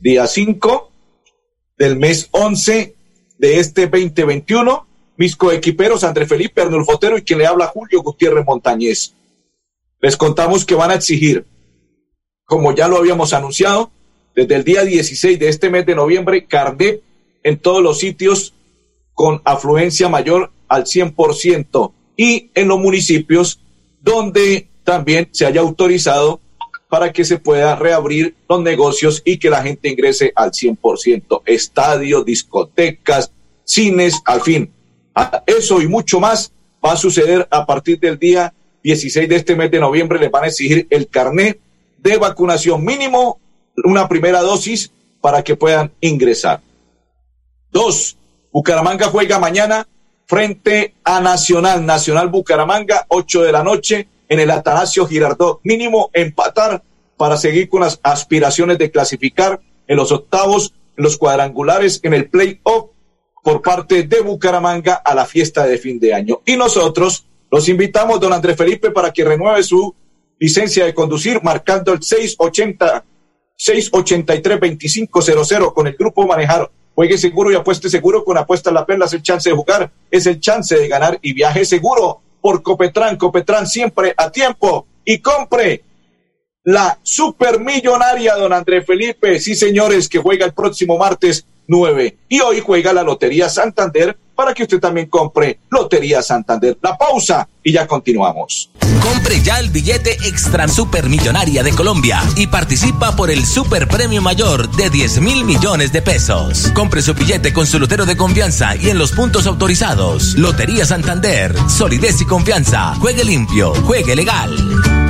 día 5 del mes 11 de este 2021. Mis coequiperos André Felipe Arnulfotero y quien le habla Julio Gutiérrez Montañez. Les contamos que van a exigir, como ya lo habíamos anunciado, desde el día 16 de este mes de noviembre, carnet en todos los sitios con afluencia mayor al 100% y en los municipios donde también se haya autorizado para que se pueda reabrir los negocios y que la gente ingrese al 100%. Estadios, discotecas, cines, al fin. Eso y mucho más va a suceder a partir del día 16 de este mes de noviembre. Les van a exigir el carnet de vacunación mínimo, una primera dosis para que puedan ingresar. Dos, Bucaramanga juega mañana frente a Nacional. Nacional Bucaramanga, 8 de la noche en el Atanasio Girardot. Mínimo empatar para seguir con las aspiraciones de clasificar en los octavos, en los cuadrangulares, en el play-off por parte de Bucaramanga a la fiesta de fin de año. Y nosotros los invitamos, don Andrés Felipe, para que renueve su licencia de conducir marcando el 680 683 2500 con el grupo Manejar. Juegue seguro y apueste seguro con Apuesta La Perla. Es el chance de jugar, es el chance de ganar y viaje seguro por Copetran. Copetran siempre a tiempo y compre la supermillonaria don Andrés Felipe. Sí, señores, que juega el próximo martes 9. Y hoy juega la Lotería Santander para que usted también compre Lotería Santander. La pausa y ya continuamos. Compre ya el billete extra supermillonaria de Colombia y participa por el super premio mayor de 10 mil millones de pesos. Compre su billete con su lotero de confianza y en los puntos autorizados. Lotería Santander, solidez y confianza. Juegue limpio, juegue legal.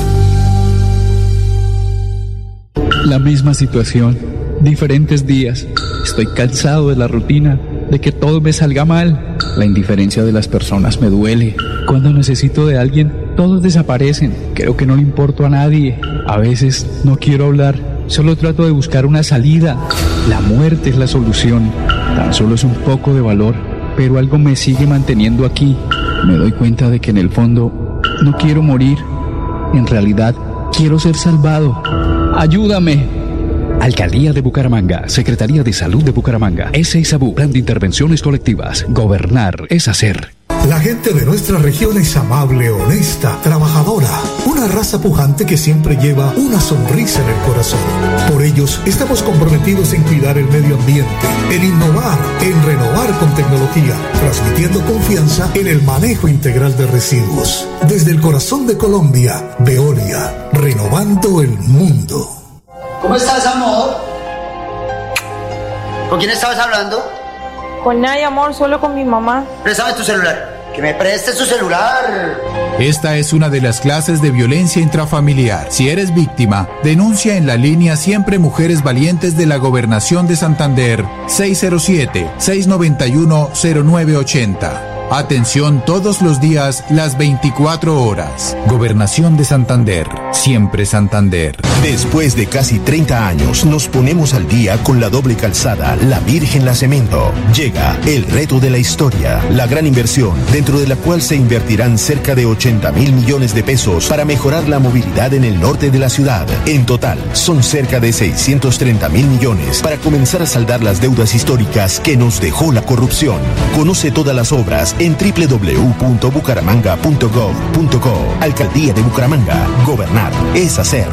La misma situación, diferentes días. Estoy cansado de la rutina, de que todo me salga mal. La indiferencia de las personas me duele. Cuando necesito de alguien, todos desaparecen. Creo que no le importo a nadie. A veces no quiero hablar, solo trato de buscar una salida. La muerte es la solución. Tan solo es un poco de valor, pero algo me sigue manteniendo aquí. Me doy cuenta de que en el fondo no quiero morir. En realidad, quiero ser salvado. Ayúdame. Alcaldía de Bucaramanga, Secretaría de Salud de Bucaramanga, SISABU, Plan de Intervenciones Colectivas. Gobernar es hacer. La gente de nuestra región es amable, honesta, trabajadora, una raza pujante que siempre lleva una sonrisa en el corazón. Por ellos estamos comprometidos en cuidar el medio ambiente, en innovar, en renovar con tecnología, transmitiendo confianza en el manejo integral de residuos. Desde el corazón de Colombia, Veolia, renovando el mundo. ¿Cómo estás, amor? ¿Con quién estabas hablando? Con nadie, amor, solo con mi mamá. Préstame tu celular. Que me preste su celular. Esta es una de las clases de violencia intrafamiliar. Si eres víctima, denuncia en la línea Siempre Mujeres Valientes de la Gobernación de Santander 607-691-0980. Atención todos los días, las 24 horas. Gobernación de Santander. Siempre Santander. Después de casi 30 años, nos ponemos al día con la doble calzada La Virgen La Cemento. Llega el reto de la historia, la gran inversión, dentro de la cual se invertirán cerca de 80 mil millones de pesos para mejorar la movilidad en el norte de la ciudad. En total, son cerca de 630 mil millones para comenzar a saldar las deudas históricas que nos dejó la corrupción. Conoce todas las obras en www.bucaramanga.gov.co. Alcaldía de Bucaramanga. Gobernar es hacer.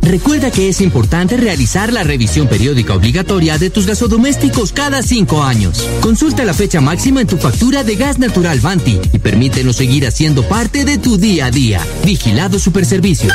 Recuerda que es importante realizar la revisión periódica obligatoria de tus gasodomésticos cada cinco años. Consulta la fecha máxima en tu factura de gas natural Banti y permítenos seguir haciendo parte de tu día a día. Vigilado Superservicios.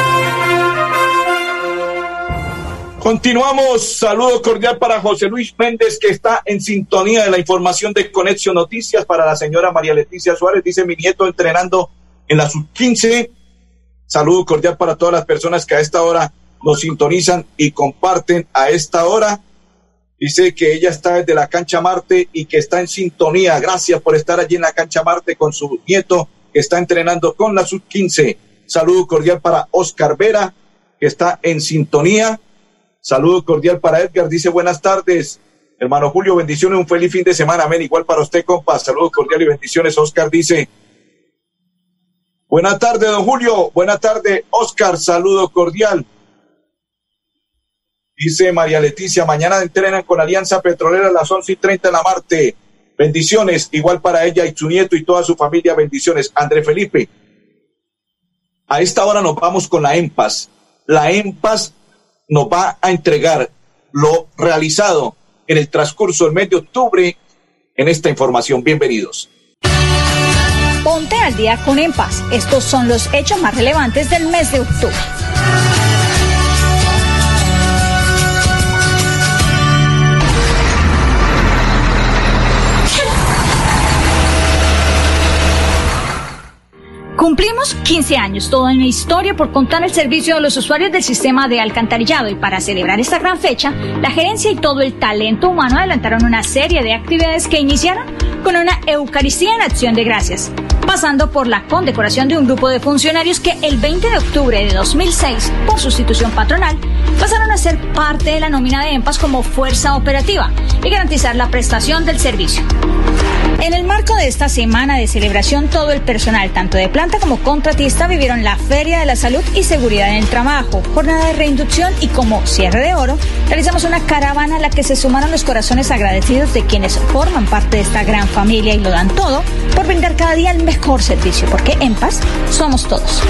Continuamos. Saludo cordial para José Luis Méndez, que está en sintonía de la información de Conexión Noticias. Para la señora María Leticia Suárez, dice mi nieto entrenando en la sub-15. Saludo cordial para todas las personas que a esta hora nos sintonizan y comparten a esta hora. Dice que ella está desde la cancha Marte y que está en sintonía. Gracias por estar allí en la cancha Marte con su nieto que está entrenando con la sub-15. Saludo cordial para Oscar Vera, que está en sintonía. Saludo cordial para Edgar, dice buenas tardes. Hermano Julio, bendiciones, un feliz fin de semana, amén. Igual para usted, compa. Saludos cordial y bendiciones. Oscar dice, buenas tardes, don Julio. Buenas tardes, Oscar. Saludo cordial. Dice María Leticia, mañana entrenan con Alianza Petrolera a las once y treinta en la Marte. Bendiciones, igual para ella y su nieto y toda su familia, bendiciones. André Felipe, a esta hora nos vamos con la EMPAS. La EMPAS nos va a entregar lo realizado en el transcurso del mes de octubre en esta información. Bienvenidos. Ponte al día con EMPAS. Estos son los hechos más relevantes del mes de octubre. Cumplimos 15 años, toda una historia por contar el servicio a los usuarios del sistema de alcantarillado y para celebrar esta gran fecha, la gerencia y todo el talento humano adelantaron una serie de actividades que iniciaron con una Eucaristía en acción de gracias, pasando por la condecoración de un grupo de funcionarios que el 20 de octubre de 2006, por sustitución patronal, pasaron a ser parte de la nómina de EMPAS como fuerza operativa y garantizar la prestación del servicio. En el marco de esta semana de celebración, todo el personal, tanto de planta como contratista, vivieron la Feria de la Salud y Seguridad en el Trabajo, jornada de reinducción y como cierre de oro, realizamos una caravana a la que se sumaron los corazones agradecidos de quienes forman parte de esta gran familia y lo dan todo por brindar cada día el mejor servicio, porque en paz somos todos.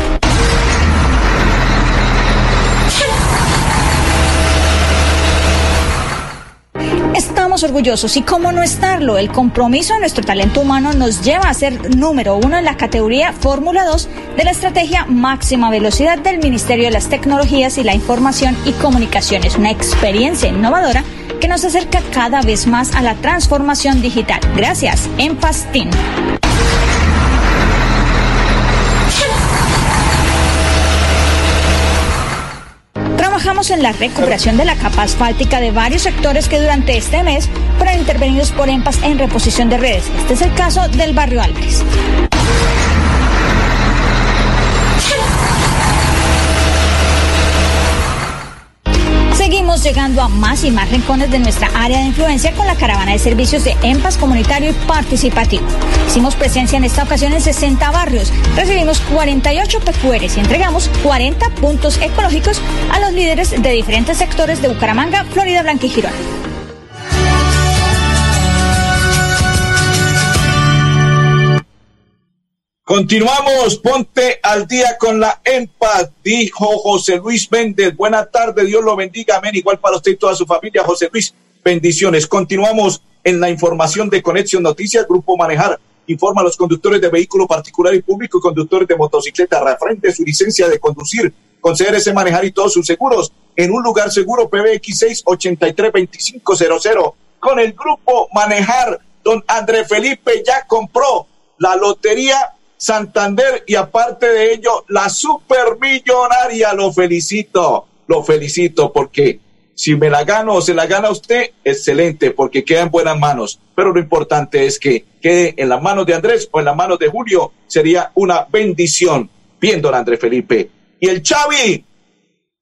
Orgullosos y cómo no estarlo, el compromiso de nuestro talento humano nos lleva a ser número uno en la categoría Fórmula 2 de la estrategia máxima velocidad del Ministerio de las Tecnologías y la Información y Comunicaciones, una experiencia innovadora que nos acerca cada vez más a la transformación digital. Gracias, en trabajamos en la recuperación de la capa asfáltica de varios sectores que durante este mes fueron intervenidos por EMPAS en reposición de redes. Este es el caso del barrio Álvarez. Llegando a más y más rincones de nuestra área de influencia con la caravana de servicios de EMPAS comunitario y participativo. Hicimos presencia en esta ocasión en 60 barrios, recibimos 48 PQRs y entregamos 40 puntos ecológicos a los líderes de diferentes sectores de Bucaramanga, Florida Blanca y. Continuamos, ponte al día con la EMPA, dijo José Luis Méndez. Buena tarde, Dios lo bendiga, amén. Igual para usted y toda su familia, José Luis. Bendiciones. Continuamos en la información de Conexión Noticias, Grupo Manejar. Informa a los conductores de vehículo particular y público y conductores de motocicleta. Refrente su licencia de conducir con CRS Manejar y todos sus seguros en un lugar seguro PBX 683 con el Grupo Manejar. Don André Felipe ya compró la lotería Santander y aparte de ello, la supermillonaria. Lo felicito, lo felicito porque si me la gano o se la gana usted, excelente, porque queda en buenas manos. Pero lo importante es que quede en las manos de Andrés o en las manos de Julio. Sería una bendición. Bien, don Andrés Felipe. Y el Xavi,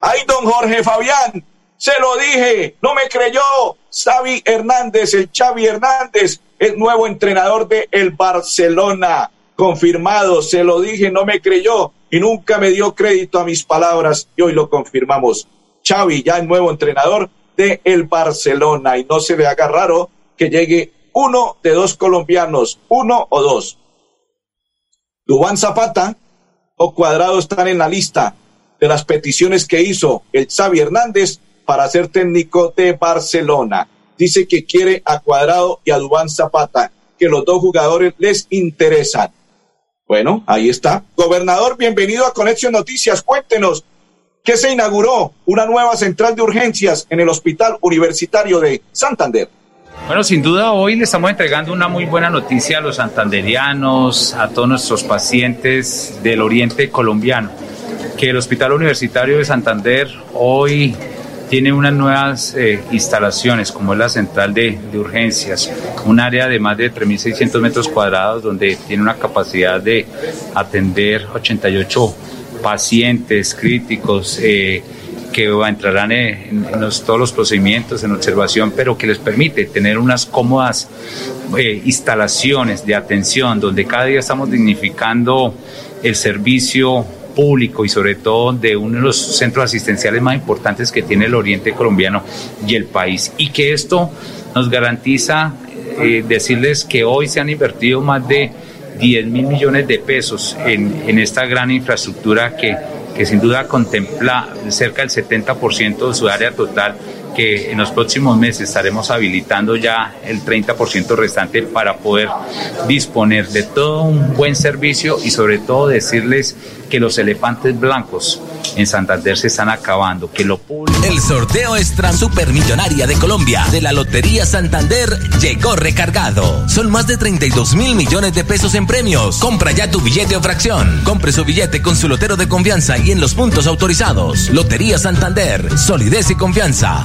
ay, don Jorge Fabián, se lo dije, no me creyó. Xavi Hernández, el Xavi Hernández, el nuevo entrenador de el Barcelona confirmado, se lo dije, no me creyó y nunca me dio crédito a mis palabras y hoy lo confirmamos. Xavi, ya el nuevo entrenador de el Barcelona y no se le haga raro que llegue uno de dos colombianos, uno o dos. Dubán Zapata o Cuadrado están en la lista de las peticiones que hizo el Xavi Hernández para ser técnico de Barcelona. Dice que quiere a Cuadrado y a Dubán Zapata, que los dos jugadores les interesan. Bueno, ahí está. Gobernador, bienvenido a Conexión Noticias. Cuéntenos, ¿qué se inauguró? Una nueva central de urgencias en el Hospital Universitario de Santander. Bueno, sin duda hoy le estamos entregando una muy buena noticia a los santanderianos, a todos nuestros pacientes del oriente colombiano, que el Hospital Universitario de Santander hoy tiene unas nuevas eh, instalaciones, como es la central de, urgencias, un área de más de 3.600 metros cuadrados donde tiene una capacidad de atender 88 pacientes críticos. Eh, que entrarán en, todos los procedimientos en observación, pero que les permite tener unas cómodas eh, instalaciones de atención donde cada día estamos dignificando el servicio público y sobre todo de uno de los centros asistenciales más importantes que tiene el oriente colombiano y el país. Y que esto nos garantiza eh, decirles que hoy se han invertido más de 10 mil millones de pesos en, en esta gran infraestructura que, que sin duda contempla cerca del 70% de su área total en los próximos meses estaremos habilitando ya el 30% restante para poder disponer de todo un buen servicio y sobre todo decirles que los elefantes blancos en Santander se están acabando, que. El sorteo extra supermillonaria de Colombia de la Lotería Santander llegó recargado. Son más de 32 mil millones de pesos en premios. Compra ya tu billete o fracción. Compre su billete con su lotero de confianza y en los puntos autorizados. Lotería Santander, solidez y confianza.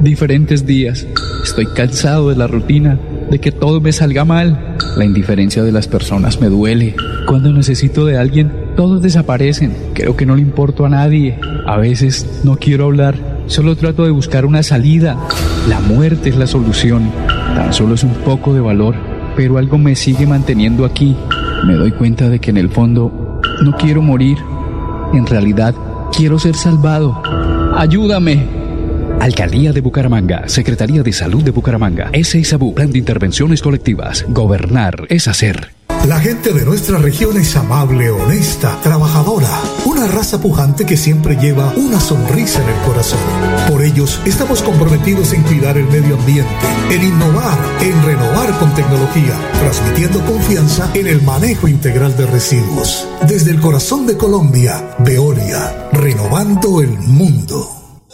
diferentes días. Estoy cansado de la rutina de que todo me salga mal. La indiferencia de las personas me duele. Cuando necesito de alguien, todos desaparecen. Creo que no le importo a nadie. A veces no quiero hablar, solo trato de buscar una salida. La muerte es la solución. Tan solo es un poco de valor, pero algo me sigue manteniendo aquí. Me doy cuenta de que en el fondo no quiero morir. En realidad, quiero ser salvado. Ayúdame. Alcaldía de Bucaramanga, Secretaría de Salud de Bucaramanga, S. Plan de Intervenciones Colectivas. Gobernar es hacer. La gente de nuestra región es amable, honesta, trabajadora, una raza pujante que siempre lleva una sonrisa en el corazón. Por ellos estamos comprometidos en cuidar el medio ambiente, en innovar, en renovar con tecnología, transmitiendo confianza en el manejo integral de residuos. Desde el corazón de Colombia, Veolia, renovando el mundo.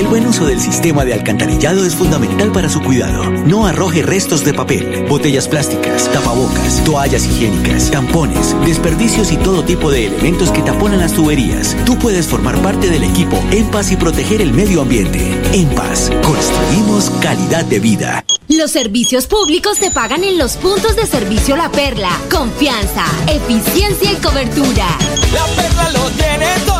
el buen uso del sistema de alcantarillado es fundamental para su cuidado. No arroje restos de papel, botellas plásticas, tapabocas, toallas higiénicas, tampones, desperdicios y todo tipo de elementos que taponan las tuberías. Tú puedes formar parte del equipo En Paz y proteger el medio ambiente. En Paz, construimos calidad de vida. Los servicios públicos se pagan en los puntos de servicio La Perla. Confianza, eficiencia y cobertura. La Perla lo tiene todo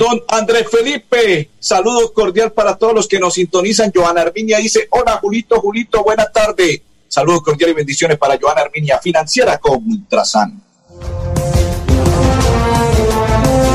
Don Andrés Felipe, saludo cordial para todos los que nos sintonizan. Joana Arminia dice, hola Julito, Julito, buena tarde. Saludos cordiales y bendiciones para Joana Arminia, financiera con Ultrasan.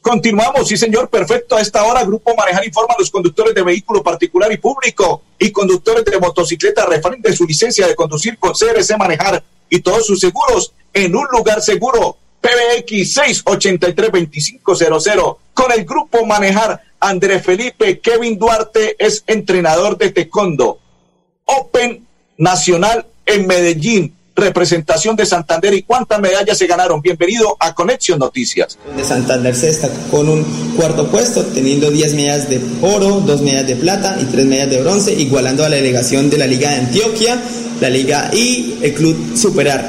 Continuamos, sí señor, perfecto. A esta hora, Grupo Manejar informa a los conductores de vehículo particular y público y conductores de motocicleta referente su licencia de conducir con CRC Manejar y todos sus seguros en un lugar seguro. PBX 683-2500. Con el Grupo Manejar, Andrés Felipe Kevin Duarte es entrenador de taekwondo. Open Nacional en Medellín representación de Santander y cuántas medallas se ganaron. Bienvenido a Conexión Noticias. De Santander se destacó con un cuarto puesto, teniendo 10 medallas de oro, 2 medallas de plata y 3 medallas de bronce, igualando a la delegación de la Liga de Antioquia, la Liga y el Club Superar.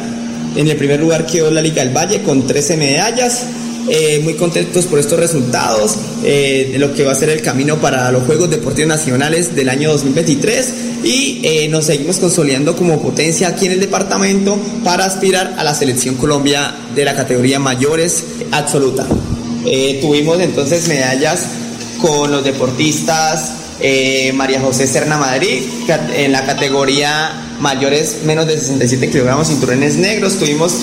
En el primer lugar quedó la Liga del Valle con 13 medallas, eh, muy contentos por estos resultados, eh, de lo que va a ser el camino para los Juegos Deportivos Nacionales del año 2023 y eh, nos seguimos consolidando como potencia aquí en el departamento para aspirar a la selección Colombia de la categoría mayores absoluta. tuvimos entonces medallas con los deportistas María José Serna Madrid en la categoría mayores menos de 67 kilogramos cinturones negros. Tuvimos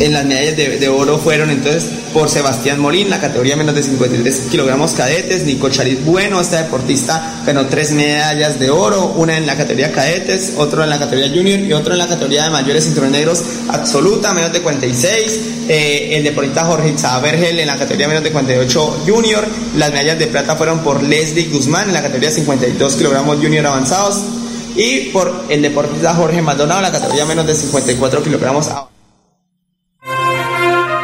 en las medallas de, oro fueron entonces por Sebastián Molín, la categoría menos de 53 kilogramos cadetes, Nico Charit Bueno, este deportista ganó tres medallas de oro, una en la categoría cadetes, otro en la categoría junior y otro en la categoría de mayores cinturones absoluta, menos de 46, eh, el deportista Jorge Vergel en la categoría menos de 48 junior, las medallas de plata fueron por Leslie Guzmán en la categoría 52 kilogramos junior avanzados. Y por el deportista Jorge Maldonado en la categoría menos de 54 kilogramos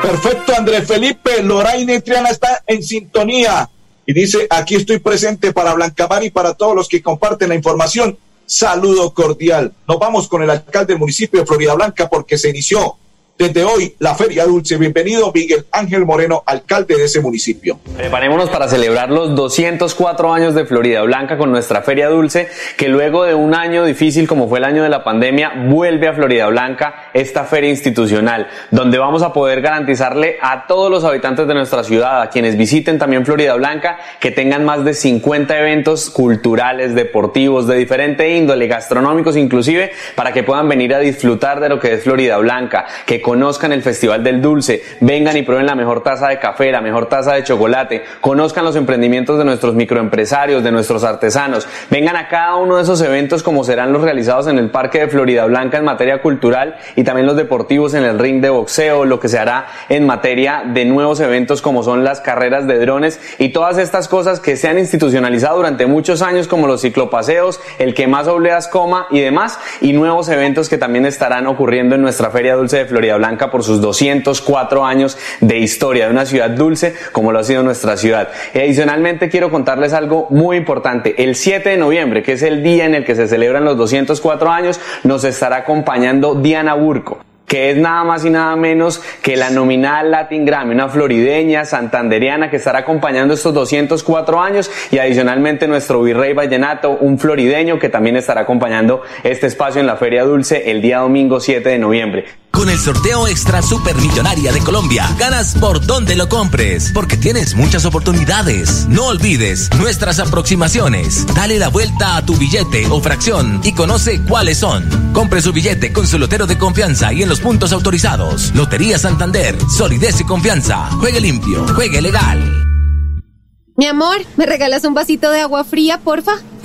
Perfecto, Andrés Felipe. Loraine Triana está en sintonía y dice, aquí estoy presente para Blancamar y para todos los que comparten la información. Saludo cordial. Nos vamos con el alcalde del municipio de Florida Blanca porque se inició desde hoy la Feria Dulce. Bienvenido Miguel Ángel Moreno, alcalde de ese municipio. Preparémonos para celebrar los 204 años de Florida Blanca con nuestra Feria Dulce, que luego de un año difícil como fue el año de la pandemia, vuelve a Florida Blanca esta feria institucional, donde vamos a poder garantizarle a todos los habitantes de nuestra ciudad, a quienes visiten también Florida Blanca, que tengan más de 50 eventos culturales, deportivos, de diferente índole, gastronómicos inclusive, para que puedan venir a disfrutar de lo que es Florida Blanca, que conozcan el Festival del Dulce, vengan y prueben la mejor taza de café, la mejor taza de chocolate, conozcan los emprendimientos de nuestros microempresarios, de nuestros artesanos, vengan a cada uno de esos eventos como serán los realizados en el Parque de Florida Blanca en materia cultural y también los deportivos en el ring de boxeo, lo que se hará en materia de nuevos eventos como son las carreras de drones y todas estas cosas que se han institucionalizado durante muchos años como los ciclopaseos, el que más obleas coma y demás y nuevos eventos que también estarán ocurriendo en nuestra Feria Dulce de Florida Blanca por sus 204 años de historia de una ciudad dulce como lo ha sido nuestra ciudad. Y adicionalmente quiero contarles algo muy importante. El 7 de noviembre, que es el día en el que se celebran los 204 años, nos estará acompañando Diana Burco que es nada más y nada menos que la nominal Latin Grammy, una florideña, santanderiana que estará acompañando estos 204 años y adicionalmente nuestro virrey vallenato, un florideño que también estará acompañando este espacio en la Feria Dulce el día domingo 7 de noviembre. Con el sorteo extra supermillonaria de Colombia, ganas por donde lo compres, porque tienes muchas oportunidades. No olvides nuestras aproximaciones. Dale la vuelta a tu billete o fracción y conoce cuáles son. Compre su billete con su lotero de confianza y en los puntos autorizados. Lotería Santander, solidez y confianza. Juegue limpio, juegue legal. Mi amor, ¿me regalas un vasito de agua fría, porfa?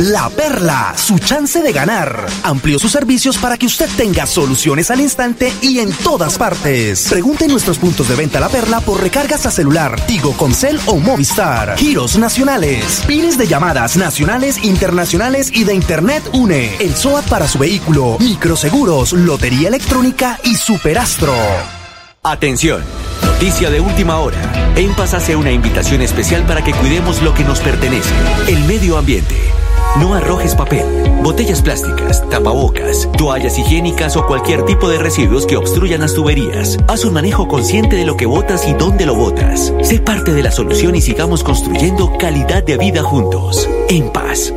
La Perla, su chance de ganar. Amplió sus servicios para que usted tenga soluciones al instante y en todas partes. Pregunte en nuestros puntos de venta La Perla por recargas a celular, Tigo, Concel o Movistar. Giros nacionales, pines de llamadas nacionales, internacionales y de Internet UNE. El SOAT para su vehículo, microseguros, lotería electrónica y superastro. Atención, noticia de última hora. En Paz hace una invitación especial para que cuidemos lo que nos pertenece, el medio ambiente. No arrojes papel, botellas plásticas, tapabocas, toallas higiénicas o cualquier tipo de residuos que obstruyan las tuberías. Haz un manejo consciente de lo que botas y dónde lo botas. Sé parte de la solución y sigamos construyendo calidad de vida juntos. En paz.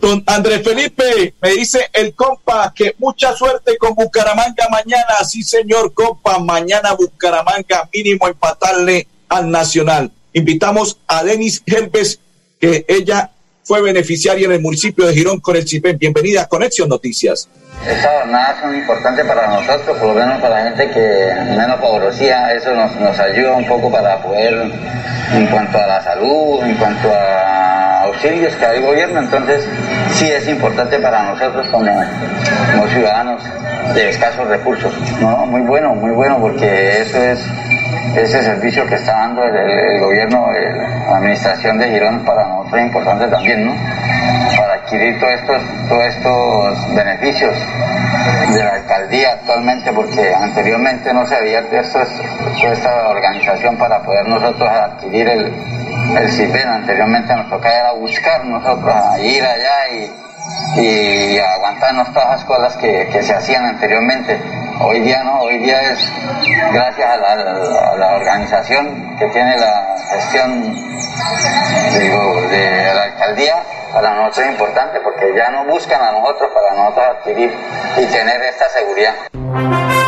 Don Andrés Felipe, me dice el compa que mucha suerte con Bucaramanga mañana. Sí, señor compa, mañana Bucaramanga mínimo empatarle al Nacional. Invitamos a Denis Helves, que ella fue beneficiaria en el municipio de Girón con el CIPEN. Bienvenida a Conexión Noticias. Estas jornadas son importantes para nosotros, por lo menos para la gente que menos favorecía. Eso nos, nos ayuda un poco para poder, en cuanto a la salud, en cuanto a auxilios que da el gobierno, entonces sí es importante para nosotros como, como ciudadanos de escasos recursos. No, muy bueno, muy bueno, porque eso es ese servicio que está dando el, gobierno, la administración de Girón para nosotros es importante también, ¿no? Para adquirir todos estos, todos estos beneficios de la alcaldía actualmente, porque anteriormente no se había esto, esta organización para poder nosotros adquirir el, el CIPEN. Anteriormente nos tocaba era buscar nosotros, a ir allá y, y aguantarnos todas las cosas que, que se hacían anteriormente. Hoy día no, hoy día es gracias a la, organización que tiene la gestión de la alcaldía, para nosotros es importante porque ya no buscan a nosotros para nosotros adquirir y tener esta seguridad.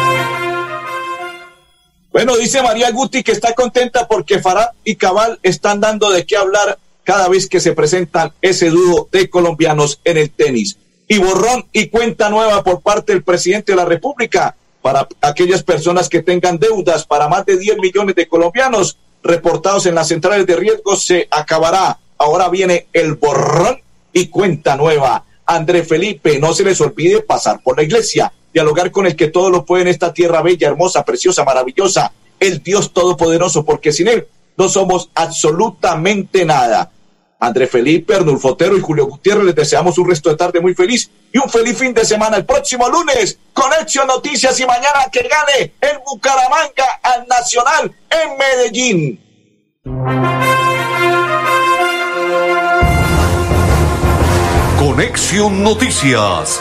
Bueno, dice María Guti que está contenta porque Farad y Cabal están dando de qué hablar cada vez que se presentan ese dúo de colombianos en el tenis. Y borrón y cuenta nueva por parte del presidente de la República para aquellas personas que tengan deudas para más de 10 millones de colombianos reportados en las centrales de riesgo se acabará. Ahora viene el borrón y cuenta nueva. André Felipe, no se les olvide pasar por la iglesia, dialogar con el que todo lo puede en esta tierra bella, hermosa, preciosa, maravillosa, el Dios Todopoderoso, porque sin Él no somos absolutamente nada. André Felipe, Arnulfo Otero y Julio Gutiérrez les deseamos un resto de tarde muy feliz y un feliz fin de semana. El próximo lunes, Conexión Noticias y mañana que gane el Bucaramanga al Nacional en Medellín. Conexión Noticias